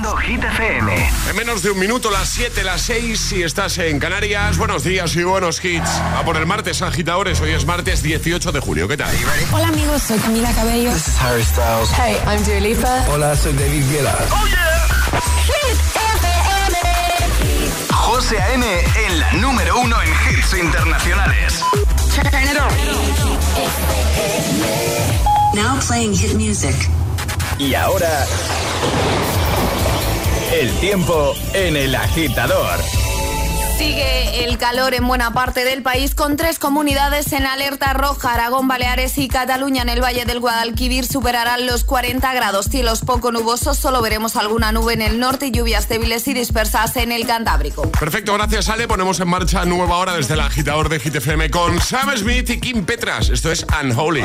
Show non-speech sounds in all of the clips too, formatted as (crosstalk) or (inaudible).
Escuchando Hit FM. En menos de un minuto, las 7, las 6, si estás en Canarias. Buenos días y buenos hits. A por el martes, agitadores. Hoy es martes 18 de julio. ¿Qué tal? Hola amigos, soy Camila Cabello. This is Harry Styles. Hey, I'm Dua Lipa. Hola, soy David Guetta. ¡Oh, yeah! Hit FM. José A.M. en la número uno en hits internacionales. Turn it on. Now playing hit music. Y ahora... El tiempo en el agitador. Sigue el calor en buena parte del país con tres comunidades en alerta roja. Aragón, Baleares y Cataluña en el Valle del Guadalquivir superarán los 40 grados. Cielos poco nubosos, solo veremos alguna nube en el norte y lluvias débiles y dispersas en el Cantábrico. Perfecto, gracias Ale. Ponemos en marcha nueva hora desde el agitador de GTFM con Sam Smith y Kim Petras. Esto es Unholy.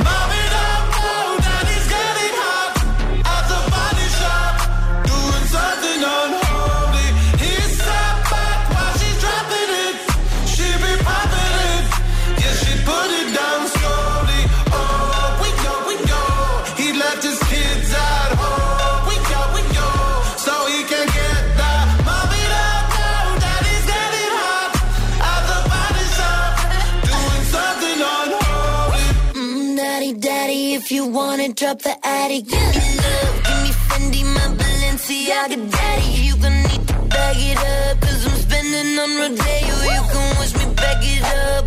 Drop the attic, give me love, give me Fendi, my Balenciaga, daddy. You gonna need to bag it up, cause I'm spending on Rodeo. You can wish me back it up,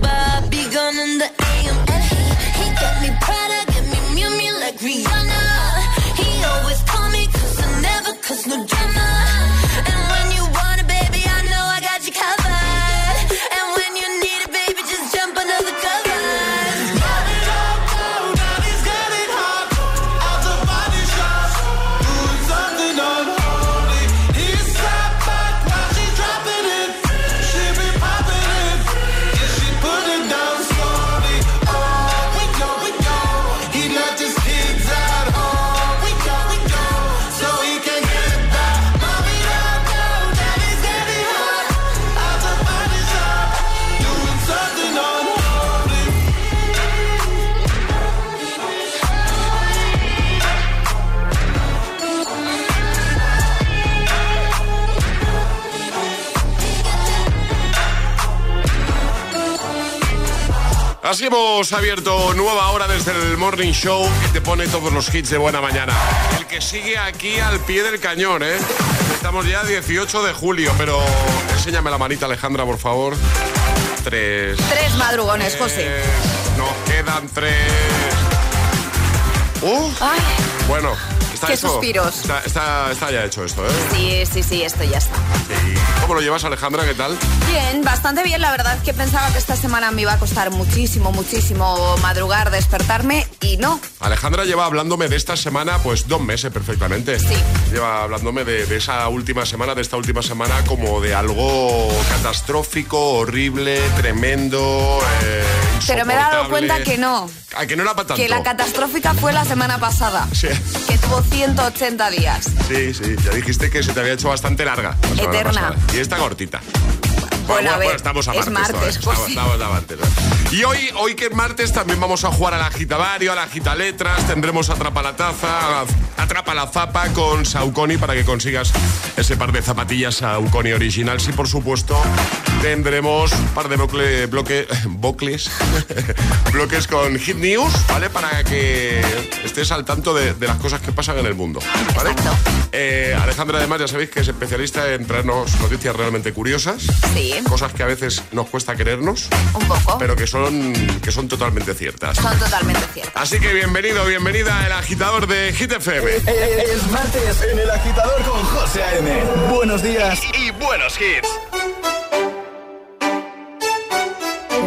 Así hemos abierto nueva hora desde el Morning Show que te pone todos los hits de buena mañana. El que sigue aquí al pie del cañón, ¿eh? Estamos ya 18 de julio, pero enséñame la manita, Alejandra, por favor. Tres. Tres madrugones, José. Nos quedan tres. ¡Uh! Ay, Bueno, está Qué hecho. suspiros. Está, está- está ya hecho esto, ¿eh? sí, sí, sí, esto ya está. Sí. ¿Cómo lo llevas, Alejandra? ¿Qué tal? Bien, bastante bien. La verdad es que pensaba que esta semana me iba a costar muchísimo, muchísimo madrugar, despertarme y no. Alejandra lleva hablándome de esta semana, pues dos meses perfectamente. Sí. Lleva hablándome de, de esa última semana, de esta última semana, como de algo catastrófico, horrible, tremendo. eh, Pero me he dado cuenta que no. Ah, que no era para tanto. Que la catastrófica fue la semana pasada. Sí. Que tuvo 180 días. Sí, sí, ya dijiste que se te había hecho bastante larga. la Eterna. Y esta cortita. Bueno, a ver, estamos a es martes. martes, estamos, pues sí. estamos a martes. Y hoy, hoy que es martes también vamos a jugar al agitavario, al agitaletras, tendremos Atrapa la Taza, Atrapa la Zapa con Saucony para que consigas ese par de zapatillas Saucony original. Y por supuesto, tendremos un par de bloque, bloque, (laughs) bocles, (laughs) bloques con Hit News, ¿vale? Para que estés al tanto de, de las cosas que pasan en el mundo, ¿vale? Exacto. Eh, Alejandra, además, ya sabéis que es especialista en traernos noticias realmente curiosas, Sí, cosas que a veces nos cuesta creernos, un poco. pero que son, que son totalmente ciertas. Son totalmente ciertas. Así que bienvenido, bienvenida el agitador de Hit FM. Es martes en el agitador con José A.M. Buenos días Y buenos hits.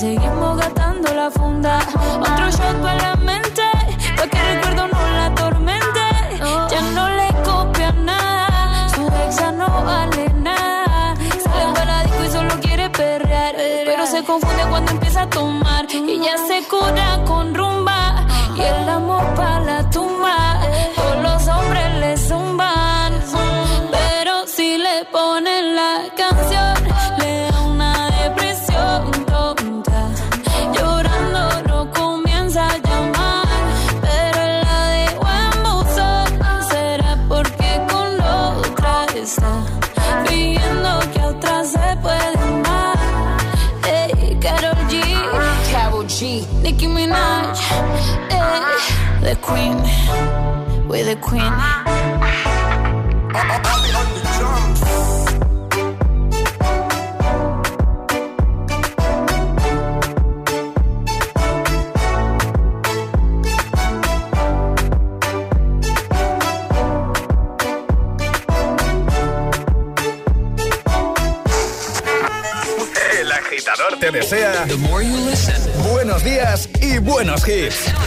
seguimos gastando la funda. Otro shot para la mente, pa' que el recuerdo no la atormente. Ya no le copia nada, su exa no vale nada. Sale para la disco y solo quiere perrear, pero se confunde cuando empieza a tomar y ya se cura con rumba y el amor para la tumba. Todos los hombres le zumban, pero si le ponen la canción Queen, we the Queen. El agitador te desea buenos días buenos hits. Me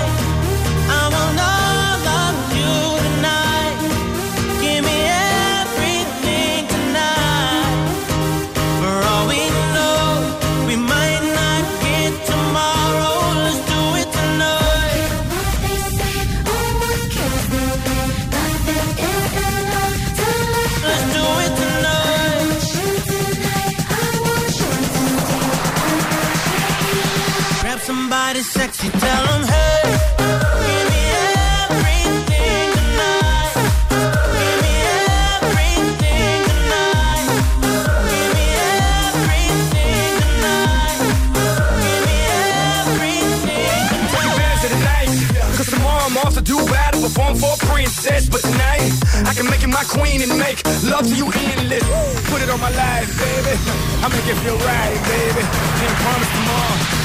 somebody sexy, tell them, hey. do battle, perform for a princess. But tonight, I can make you my queen and make love to you endless. Put it on my life, baby. I make it feel right, baby. Can't promise tomorrow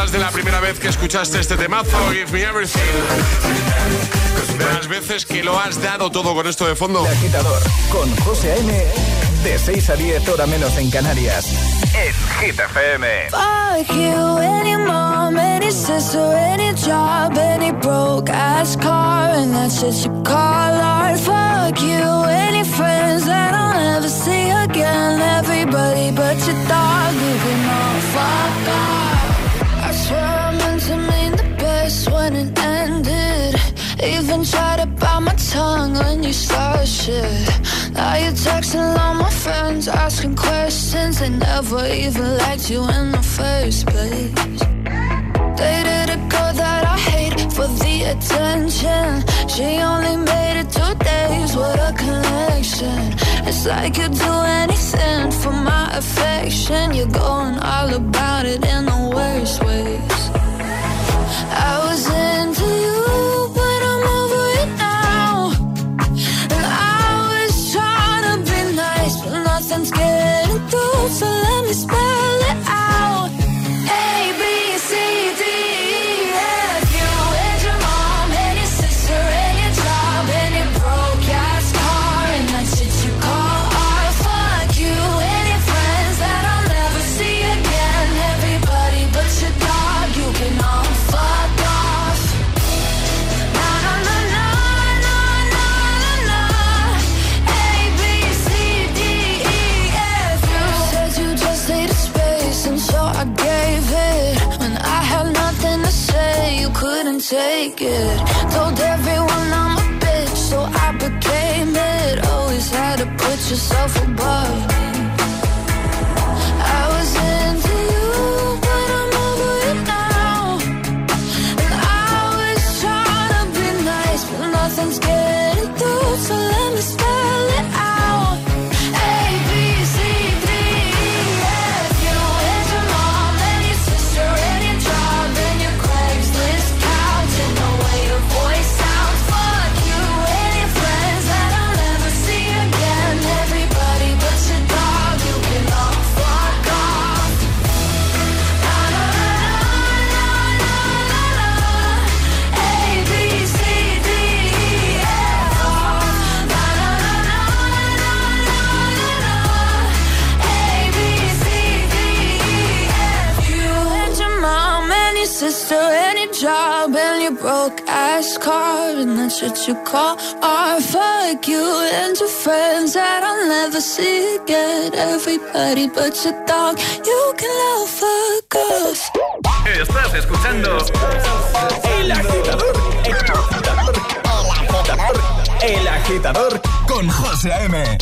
tonight. ¿Te acuerdas de la primera vez que escuchaste este temazo? Give me everything. De las veces que lo has dado todo con esto de fondo. El agitador con José A.M. De 6 a 10 hora menos en Canarias. En Hit FM. Fuck you, any mom, any sister, any job, any broke ass car, and that's just you call art. Fuck you, any friends that I'll never see again. Everybody but your dog, you can all fuck off. I meant to mean the best when it ended. Even tried to bite my tongue when you started shit. Now you're texting all my friends, asking questions. They never even liked you in the first place. Dated a girl that I hate for the attention. She only made it two days with a connection. It's like you'd do anything for my affection. You're going all about it in the worst ways. I was yourself above ass car, and that's what you call art. Fuck you and your friends that I'll never see again. Everybody but your dog, you can love fuck off. Estás escuchando El Agitador. El Agitador. El Agitador con José A.M.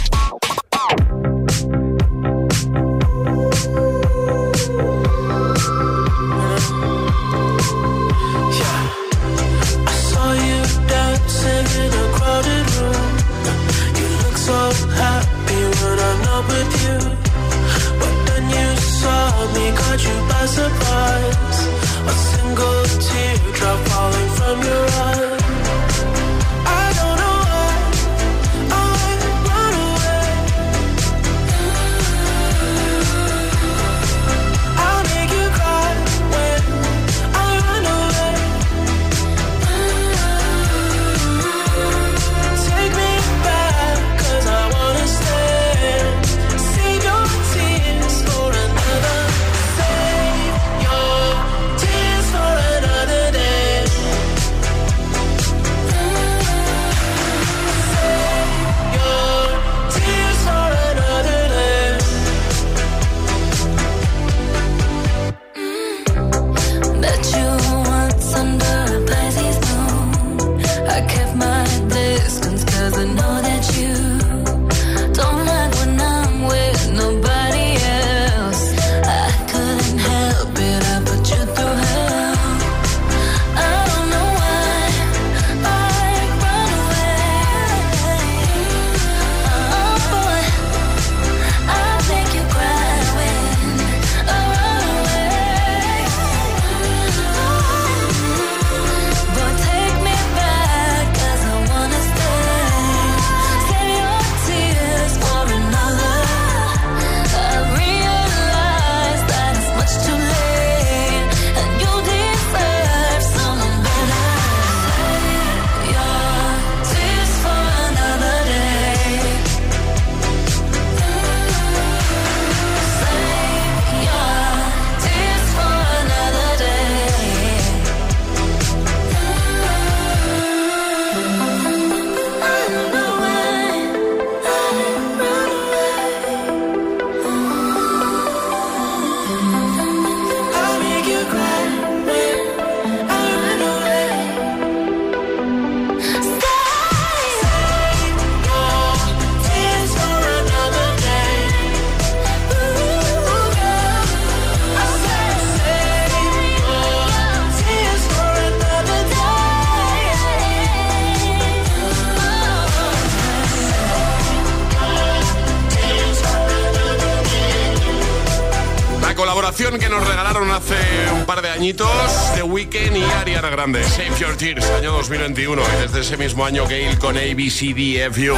Grande. Save Your Tears, año 2021. Y desde ese mismo año Gail con ABCDFU.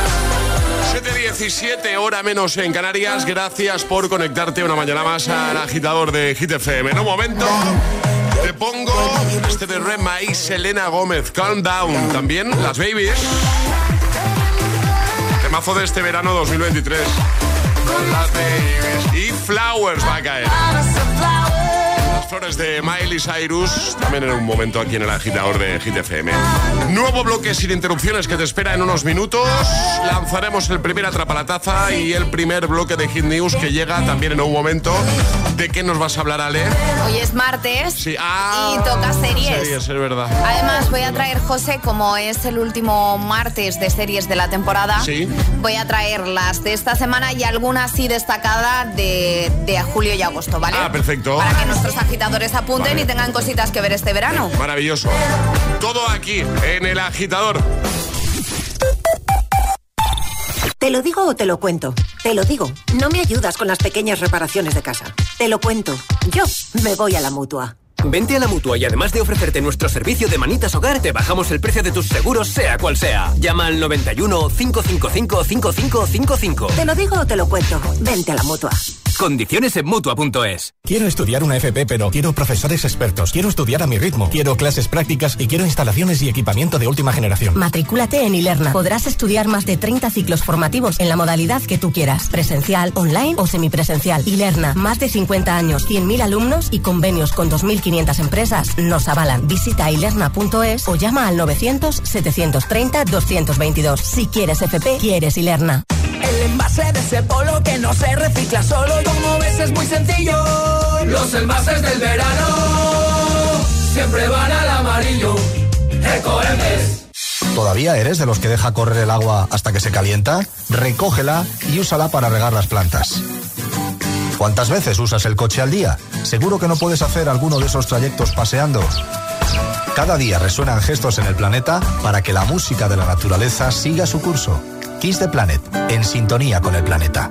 7.17, hora menos en Canarias. Gracias por conectarte una mañana más al agitador de Hit FM. En un momento te pongo este de Rema y Selena Gómez. Calm Down. También las babies. Temazo de este verano 2023 las babies. Y Flowers va a caer. Flores de Miley Cyrus, también en un momento aquí en el agitador de Hit FM. Nuevo bloque sin interrupciones que te espera en unos minutos. Lanzaremos el primer atrapalataza y el primer bloque de Hit News que llega también en un momento. ¿De qué nos vas a hablar, Ale? Hoy es martes sí. ah, y toca series. Series, es verdad. Además, voy a traer, José, como es el último martes de series de la temporada, ¿Sí? voy a traer las de esta semana y algunas sí destacadas de, de julio y agosto, ¿vale? Ah, perfecto. Para que nuestros agitadores apunten Vale. y tengan cositas que ver este verano. Maravilloso. Todo aquí, en el agitador. ¿Te lo digo o te lo cuento? Te lo digo. No me ayudas con las pequeñas reparaciones de casa. Te lo cuento. Yo me voy a la mutua. Vente a la mutua y además de ofrecerte nuestro servicio de manitas hogar, te bajamos el precio de tus seguros, sea cual sea. Llama al 91 555 5555. ¿Te lo digo o te lo cuento? Vente a la mutua. Condiciones en Mutua.es Quiero estudiar una FP, pero quiero profesores expertos. Quiero estudiar a mi ritmo. Quiero clases prácticas y quiero instalaciones y equipamiento de última generación. Matricúlate en Ilerna. Podrás estudiar más de 30 ciclos formativos en la modalidad que tú quieras. Presencial, online o semipresencial. Ilerna. Más de 50 años, 100.000 alumnos y convenios con 2.500 empresas nos avalan. Visita ilerna.es o llama al 900-730-222. Si quieres FP, quieres Ilerna. El envase de ese polo que no se recicla solo, como ves es muy sencillo. Los envases del verano siempre van al amarillo. ¿Todavía eres de los que deja correr el agua hasta que se calienta? Recógela y úsala para regar las plantas. ¿Cuántas veces usas el coche al día? ¿Seguro que no puedes hacer alguno de esos trayectos paseando? Cada día resuenan gestos en el planeta para que la música de la naturaleza siga su curso. Kiss the Planet, en sintonía con el planeta.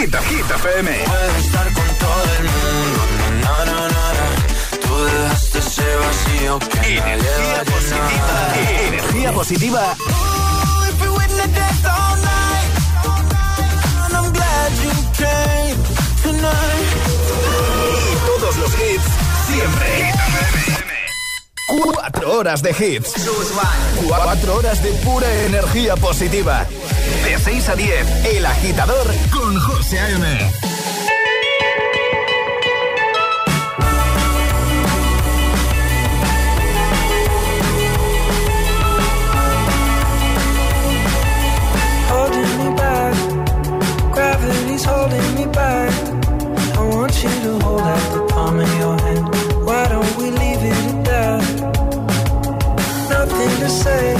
Hit, Hit FM. Puedes estar con todo el mundo, na, na, na. Tú dejaste ese vacío que Energía positiva. Energía positiva. Y todos los hits siempre. Cuatro horas de hits. Cuatro horas de pura energía positiva. De 6 a 10, El Agitador con José A.M. Gravity's holding me back. I want you to hold out the palm of your hand. Why don't we leave it at that? Nothing to say,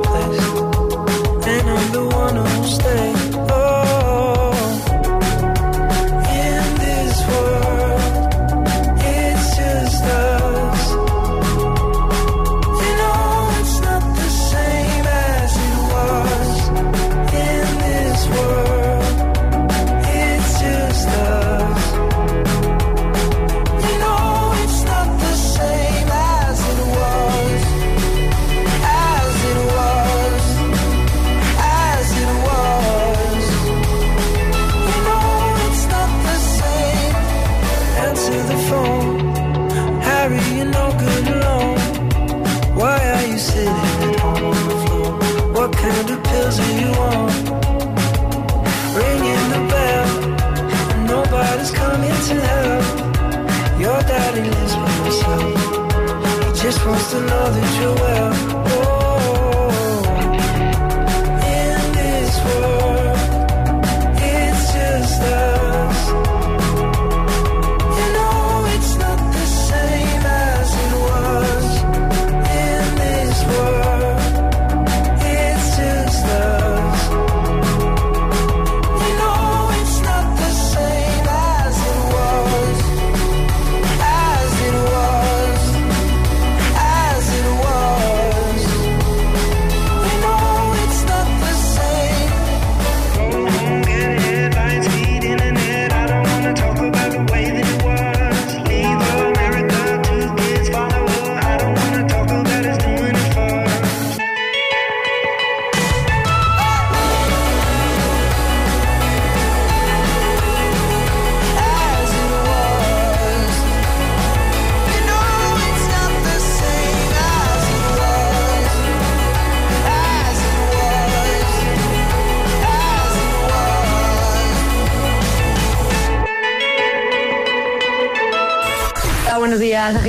to know Your daddy lives by himself. He just wants to know that you're well. Oh.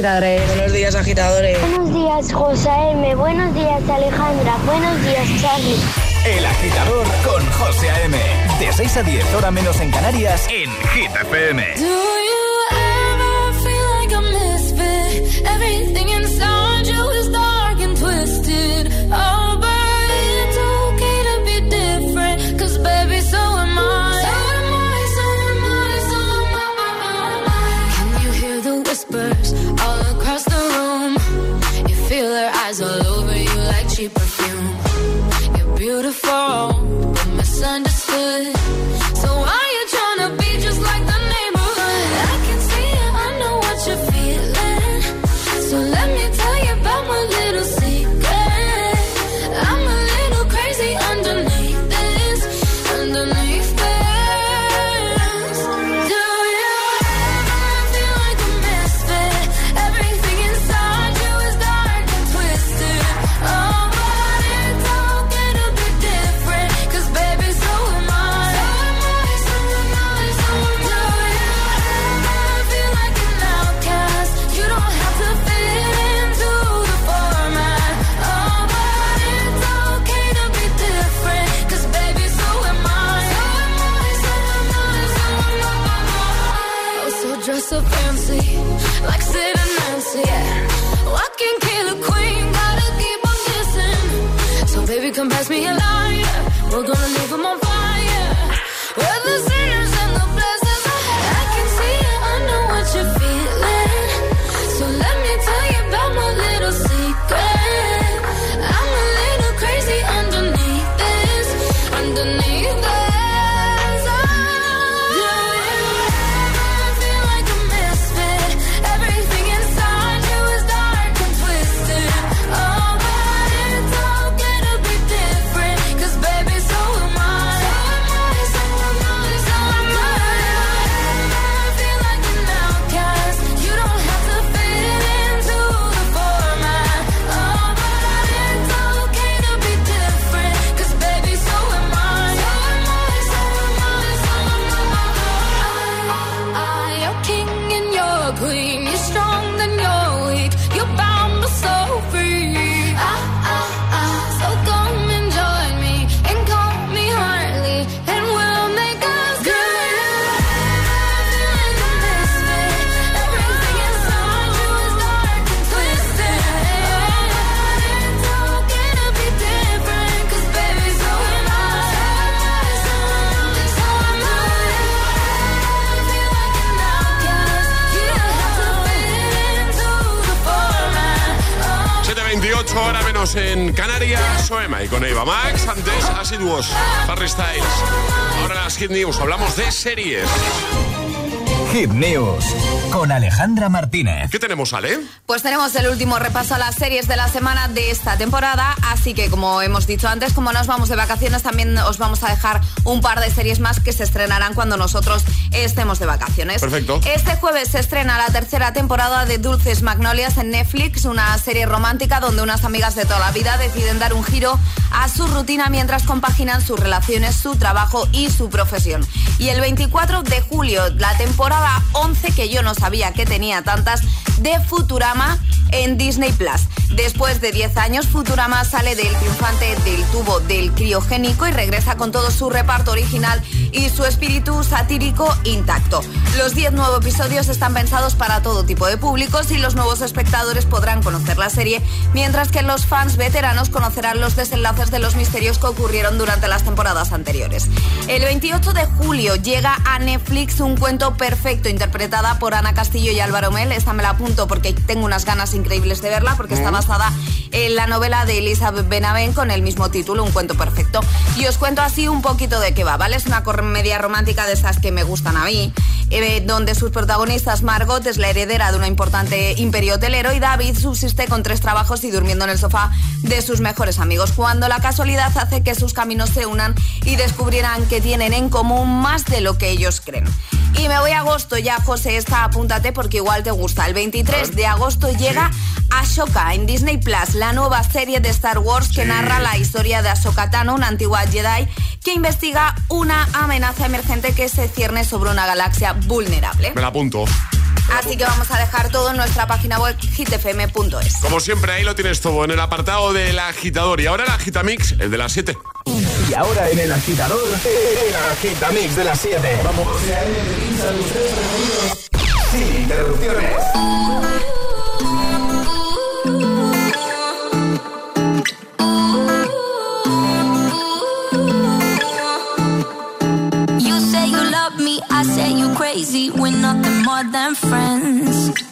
agitadores. Buenos días, agitadores. Buenos días, José M. Buenos días, Alejandra. Buenos días, Charlie. El agitador con José M. De 6 a 10, hora menos en Canarias, en Hit FM. Do you ever feel like a misfit? Everything beautiful, but misunderstood. queen. menos en Canarias, Soema y con Eva Max, antes Asiduos, Harry Styles. Ahora las News, hablamos de series. Hit News con Alejandra Martínez. ¿Qué tenemos, Ale? Pues tenemos el último repaso a las series de la semana de esta temporada, así que como hemos dicho antes, como nos vamos de vacaciones, también os vamos a dejar un par de series más que se estrenarán cuando nosotros estemos de vacaciones. Perfecto. Este jueves se estrena la tercera temporada de Dulces Magnolias en Netflix, una serie romántica donde unas amigas de toda la vida deciden dar un giro a su rutina mientras compaginan sus relaciones, su trabajo y su profesión. Y el 24 de julio, la temporada temporada 11, que yo no sabía que tenía tantas, de Futurama en Disney Plus. Después de 10 años, Futurama sale del triunfante del tubo del criogénico y regresa con todo su reparto original y su espíritu satírico intacto. Los 10 nuevos episodios están pensados para todo tipo de públicos y los nuevos espectadores podrán conocer la serie, mientras que los fans veteranos conocerán los desenlaces de los misterios que ocurrieron durante las temporadas anteriores. El 28 de julio llega a Netflix un cuento perfecto interpretada por Ana Castillo y Álvaro Mel. Esta me la apunto porque tengo unas ganas increíbles de verla porque está basada en la novela de Elizabeth Benavent con el mismo título, Un cuento perfecto. Y os cuento así un poquito de qué va, ¿vale? Es una comedia romántica de esas que me gustan a mí, eh, donde sus protagonistas Margot es la heredera de un importante imperio hotelero y David subsiste con tres trabajos y durmiendo en el sofá de sus mejores amigos, cuando la casualidad hace que sus caminos se unan y descubrirán que tienen en común más de lo que ellos creen. Y me voy a agosto ya, José, esta apúntate porque igual te gusta. El 23 de agosto llega Ashoka en Disney Plus, la nueva serie de Star Wars que narra la historia de Ahsoka Tano, una antigua Jedi que investiga una amenaza emergente que se cierne sobre una galaxia vulnerable. Me la apunto. Así que vamos a dejar todo en nuestra página web hitfm.es. Como siempre, ahí lo tienes todo en el apartado del agitador. Y ahora el agitamix, el de las 7. Y ahora en el agitador, el agitamix de las 7. Vamos. Sin interrupciones. You say you love me, I say you crazy. We're nothing more than friends.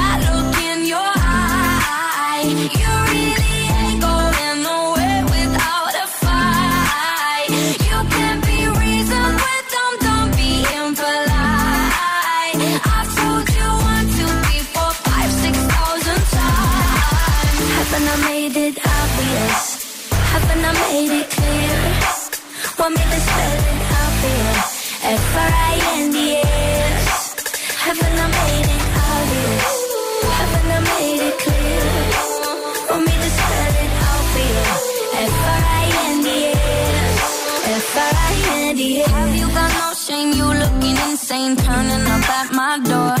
Haven't I made it clear? Want me to spell it out here? F-R-I-N-D-S. Haven't I made it obvious? Haven't I made it clear? Want me to spell it out for you? F-R-I-N-D-S. F-R-I-N-D-S. Have you got no shame? You looking insane, turning up at my door.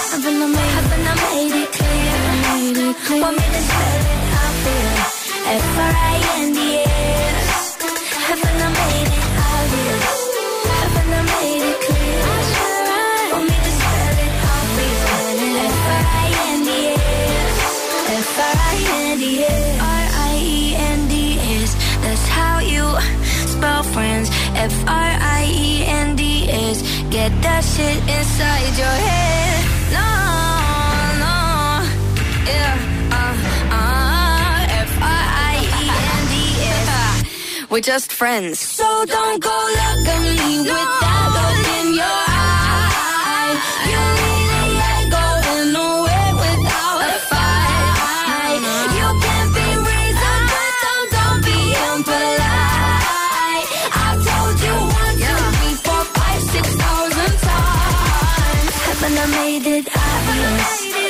Haven't I made, haven't I made it clear? Made it clear. Want me to spell it out for you? F-R-I-N-D-S. Haven't I made it obvious? Haven't I made it clear? Want me to spell it out for you? F-R-I-N-D-S. F-R-I-N-D-S. R-I-E-N-D-S. That's how you spell friends. F-R-I-E-N-D-S. Get that shit inside your head. We're just friends. So don't go look at me with that look in your eye. You really ain't going nowhere without a fight. You can't be reasoned don't, don't be impolite. I've told you one, two, three, four, five, six thousand times. Haven't I made it obvious?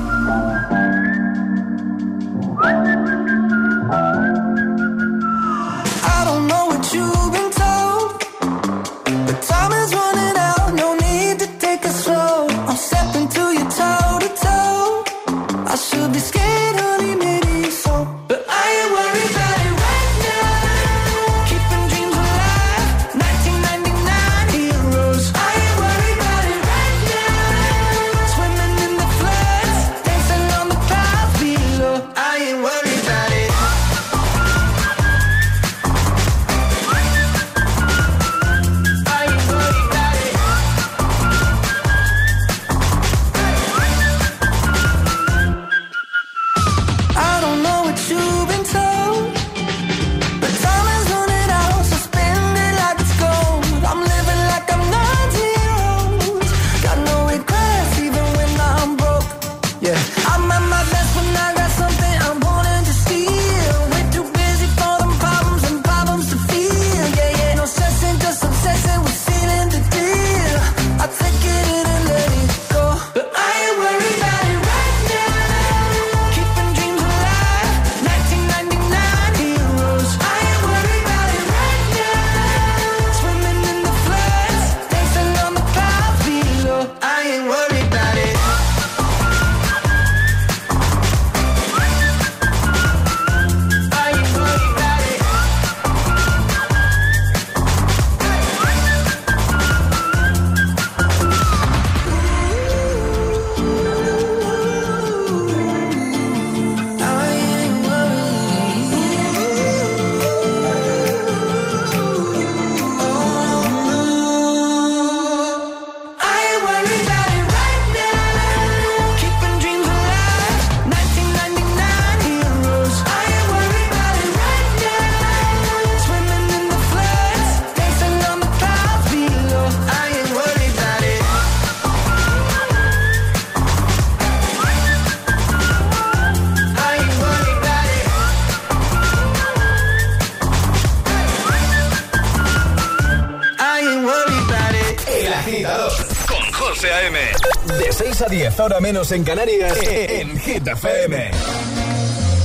Ahora menos en Canarias, en Hit FM.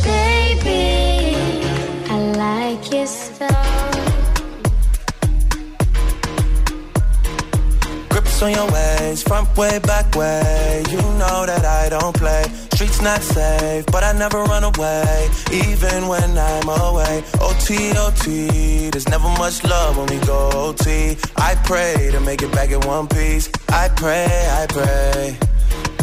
Baby, I like your Grips on your ways, front way, back way. You know that I don't play. Streets not safe, but I never run away, even when I'm away. OT, OT, there's never much love when we go OT. I pray to make it back in one piece. I pray, I pray.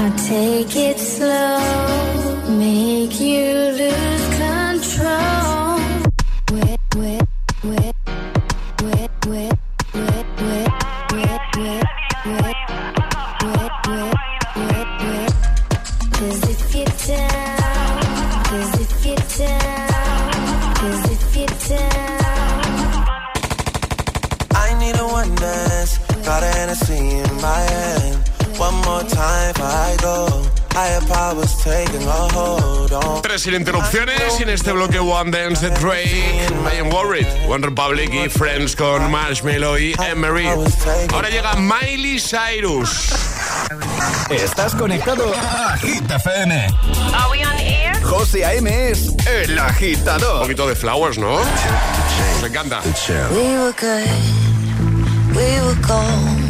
I'll take it slow, make you lose control. Cause if you're down, cause if you're down, cause if you're down. I need a one dance, got a Hennessy in my one more time before I go. Tres sin interrupciones en este bloque One Dance the Train. I am worried. One Republic y Friends con Marshmello y Emery. Ahora llega Miley Cyrus. Estás conectado a Hit FM. Are we on air? José A.M. es el agitador. Un poquito de flowers, ¿no? Me encanta. We were good, we were.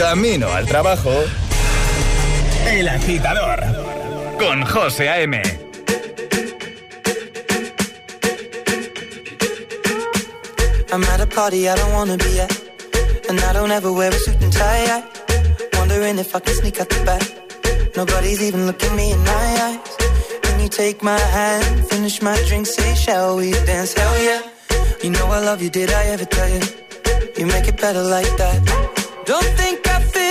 camino al trabajo. El agitador. Con José A.M. I'm at a party I don't wanna be at. And I don't ever wear a suit and tie. I wondering if I can sneak out the back. Nobody's even looking me in my eyes. Can you take my hand, finish my drink, say, shall we dance? Hell yeah. You know I love you, did I ever tell you? You make it better like that. Don't think I fit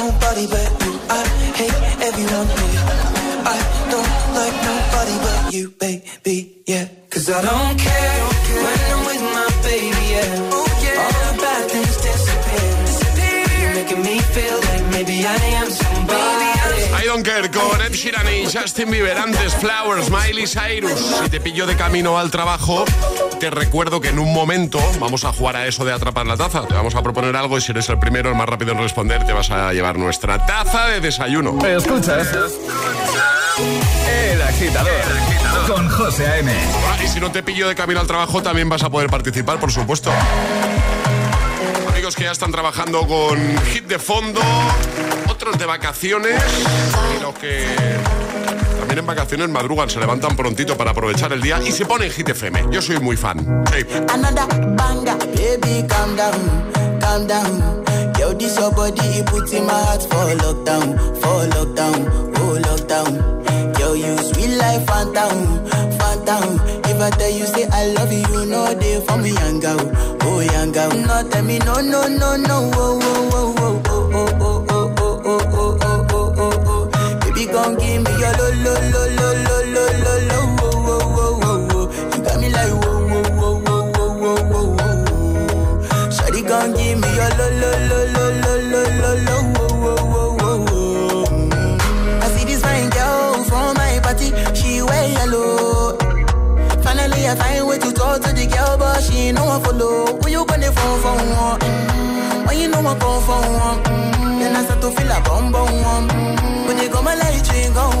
Ed Sheeran y Justin Bieber antes Flowers, Miley Cyrus. Si te pillo de camino al trabajo, te recuerdo que en un momento vamos a jugar a eso de atrapar la taza. Te vamos a proponer algo y si eres el primero, el más rápido en responder, te vas a llevar nuestra taza de desayuno. Escuchas El Agitador con José A.M. Ah, y si no te pillo de camino al trabajo, también vas a poder participar, por supuesto. Amigos que ya están trabajando con hit de fondo, otros de vacaciones y los que también en vacaciones madrugan, se levantan prontito para aprovechar el día y se ponen hit FM. Yo soy muy fan. Sí. Yo, this your body, it puts in my heart for lockdown, for lockdown, oh lockdown. Yo, you sweet life, phantom, phantom. If I tell you say I love you, know they for me, young girl, oh young girl. No, tell me no, no, no, no, oh, oh, feel a bum bum one. When you go my light, you go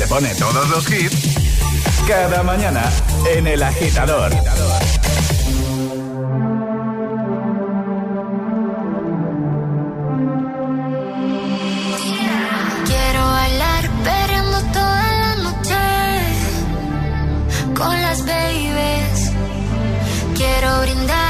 te pone todos los hits, cada mañana en el agitador. Quiero bailar perreando toda la noche con las babies. Quiero brindar.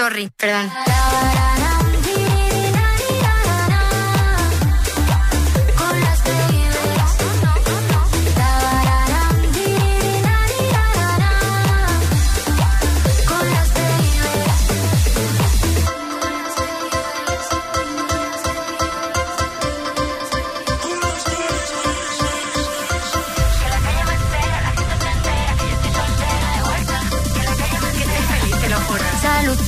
Sorry, perdón.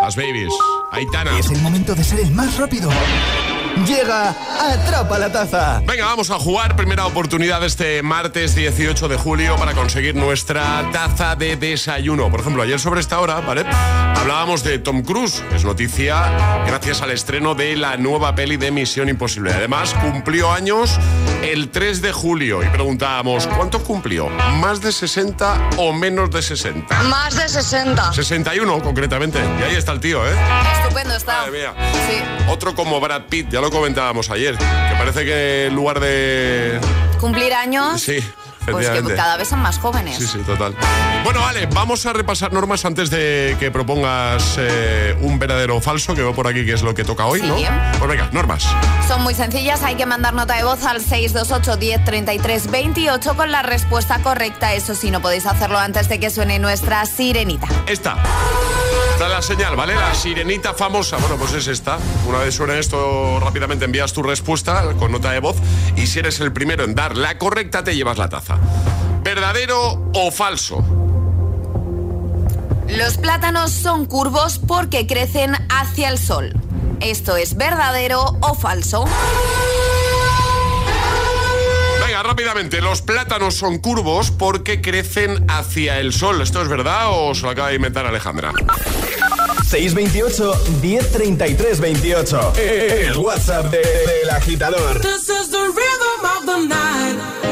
Las babies. Aitana. Es el momento de ser el más rápido. Llega Atrapa la Taza. Venga, vamos a jugar. Primera oportunidad este martes 18 de julio para conseguir nuestra taza de desayuno. Por ejemplo, ayer sobre esta hora, ¿vale? Hablábamos de Tom Cruise. Es noticia gracias al estreno de la nueva peli de Misión Imposible. Además, cumplió años el 3 de julio y preguntábamos, ¿cuánto cumplió? ¿Más de 60 o menos de 60? Más de 60. 61 concretamente. Y ahí está el tío, ¿eh? Estupendo está. Madre mía. Sí. Otro como Brad Pitt, ya lo comentábamos ayer, que parece que en lugar de... Cumplir años. Sí, Pues que cada vez son más jóvenes. Sí, sí, total. Bueno, vale, vamos a repasar normas antes de que propongas eh, un verdadero o falso, que veo por aquí que es lo que toca hoy, Sí. ¿no? Pues venga, normas. Son muy sencillas, hay que mandar nota de voz al 628 10 33 28 con la respuesta correcta. Eso sí, no podéis hacerlo antes de que suene nuestra sirenita. Esta. Esta es la señal, ¿vale? La sirenita famosa. Bueno, pues es esta. Una vez suene esto, rápidamente envías tu respuesta con nota de voz y si eres el primero en dar la correcta, te llevas la taza. ¿Verdadero o falso? Los plátanos son curvos porque crecen hacia el sol. ¿Esto es verdadero o falso? Venga, rápidamente. Los plátanos son curvos porque crecen hacia el sol. ¿Esto es verdad o se lo acaba de inventar Alejandra? 628 1033 28. El WhatsApp de- del agitador. This is the rhythm of the night.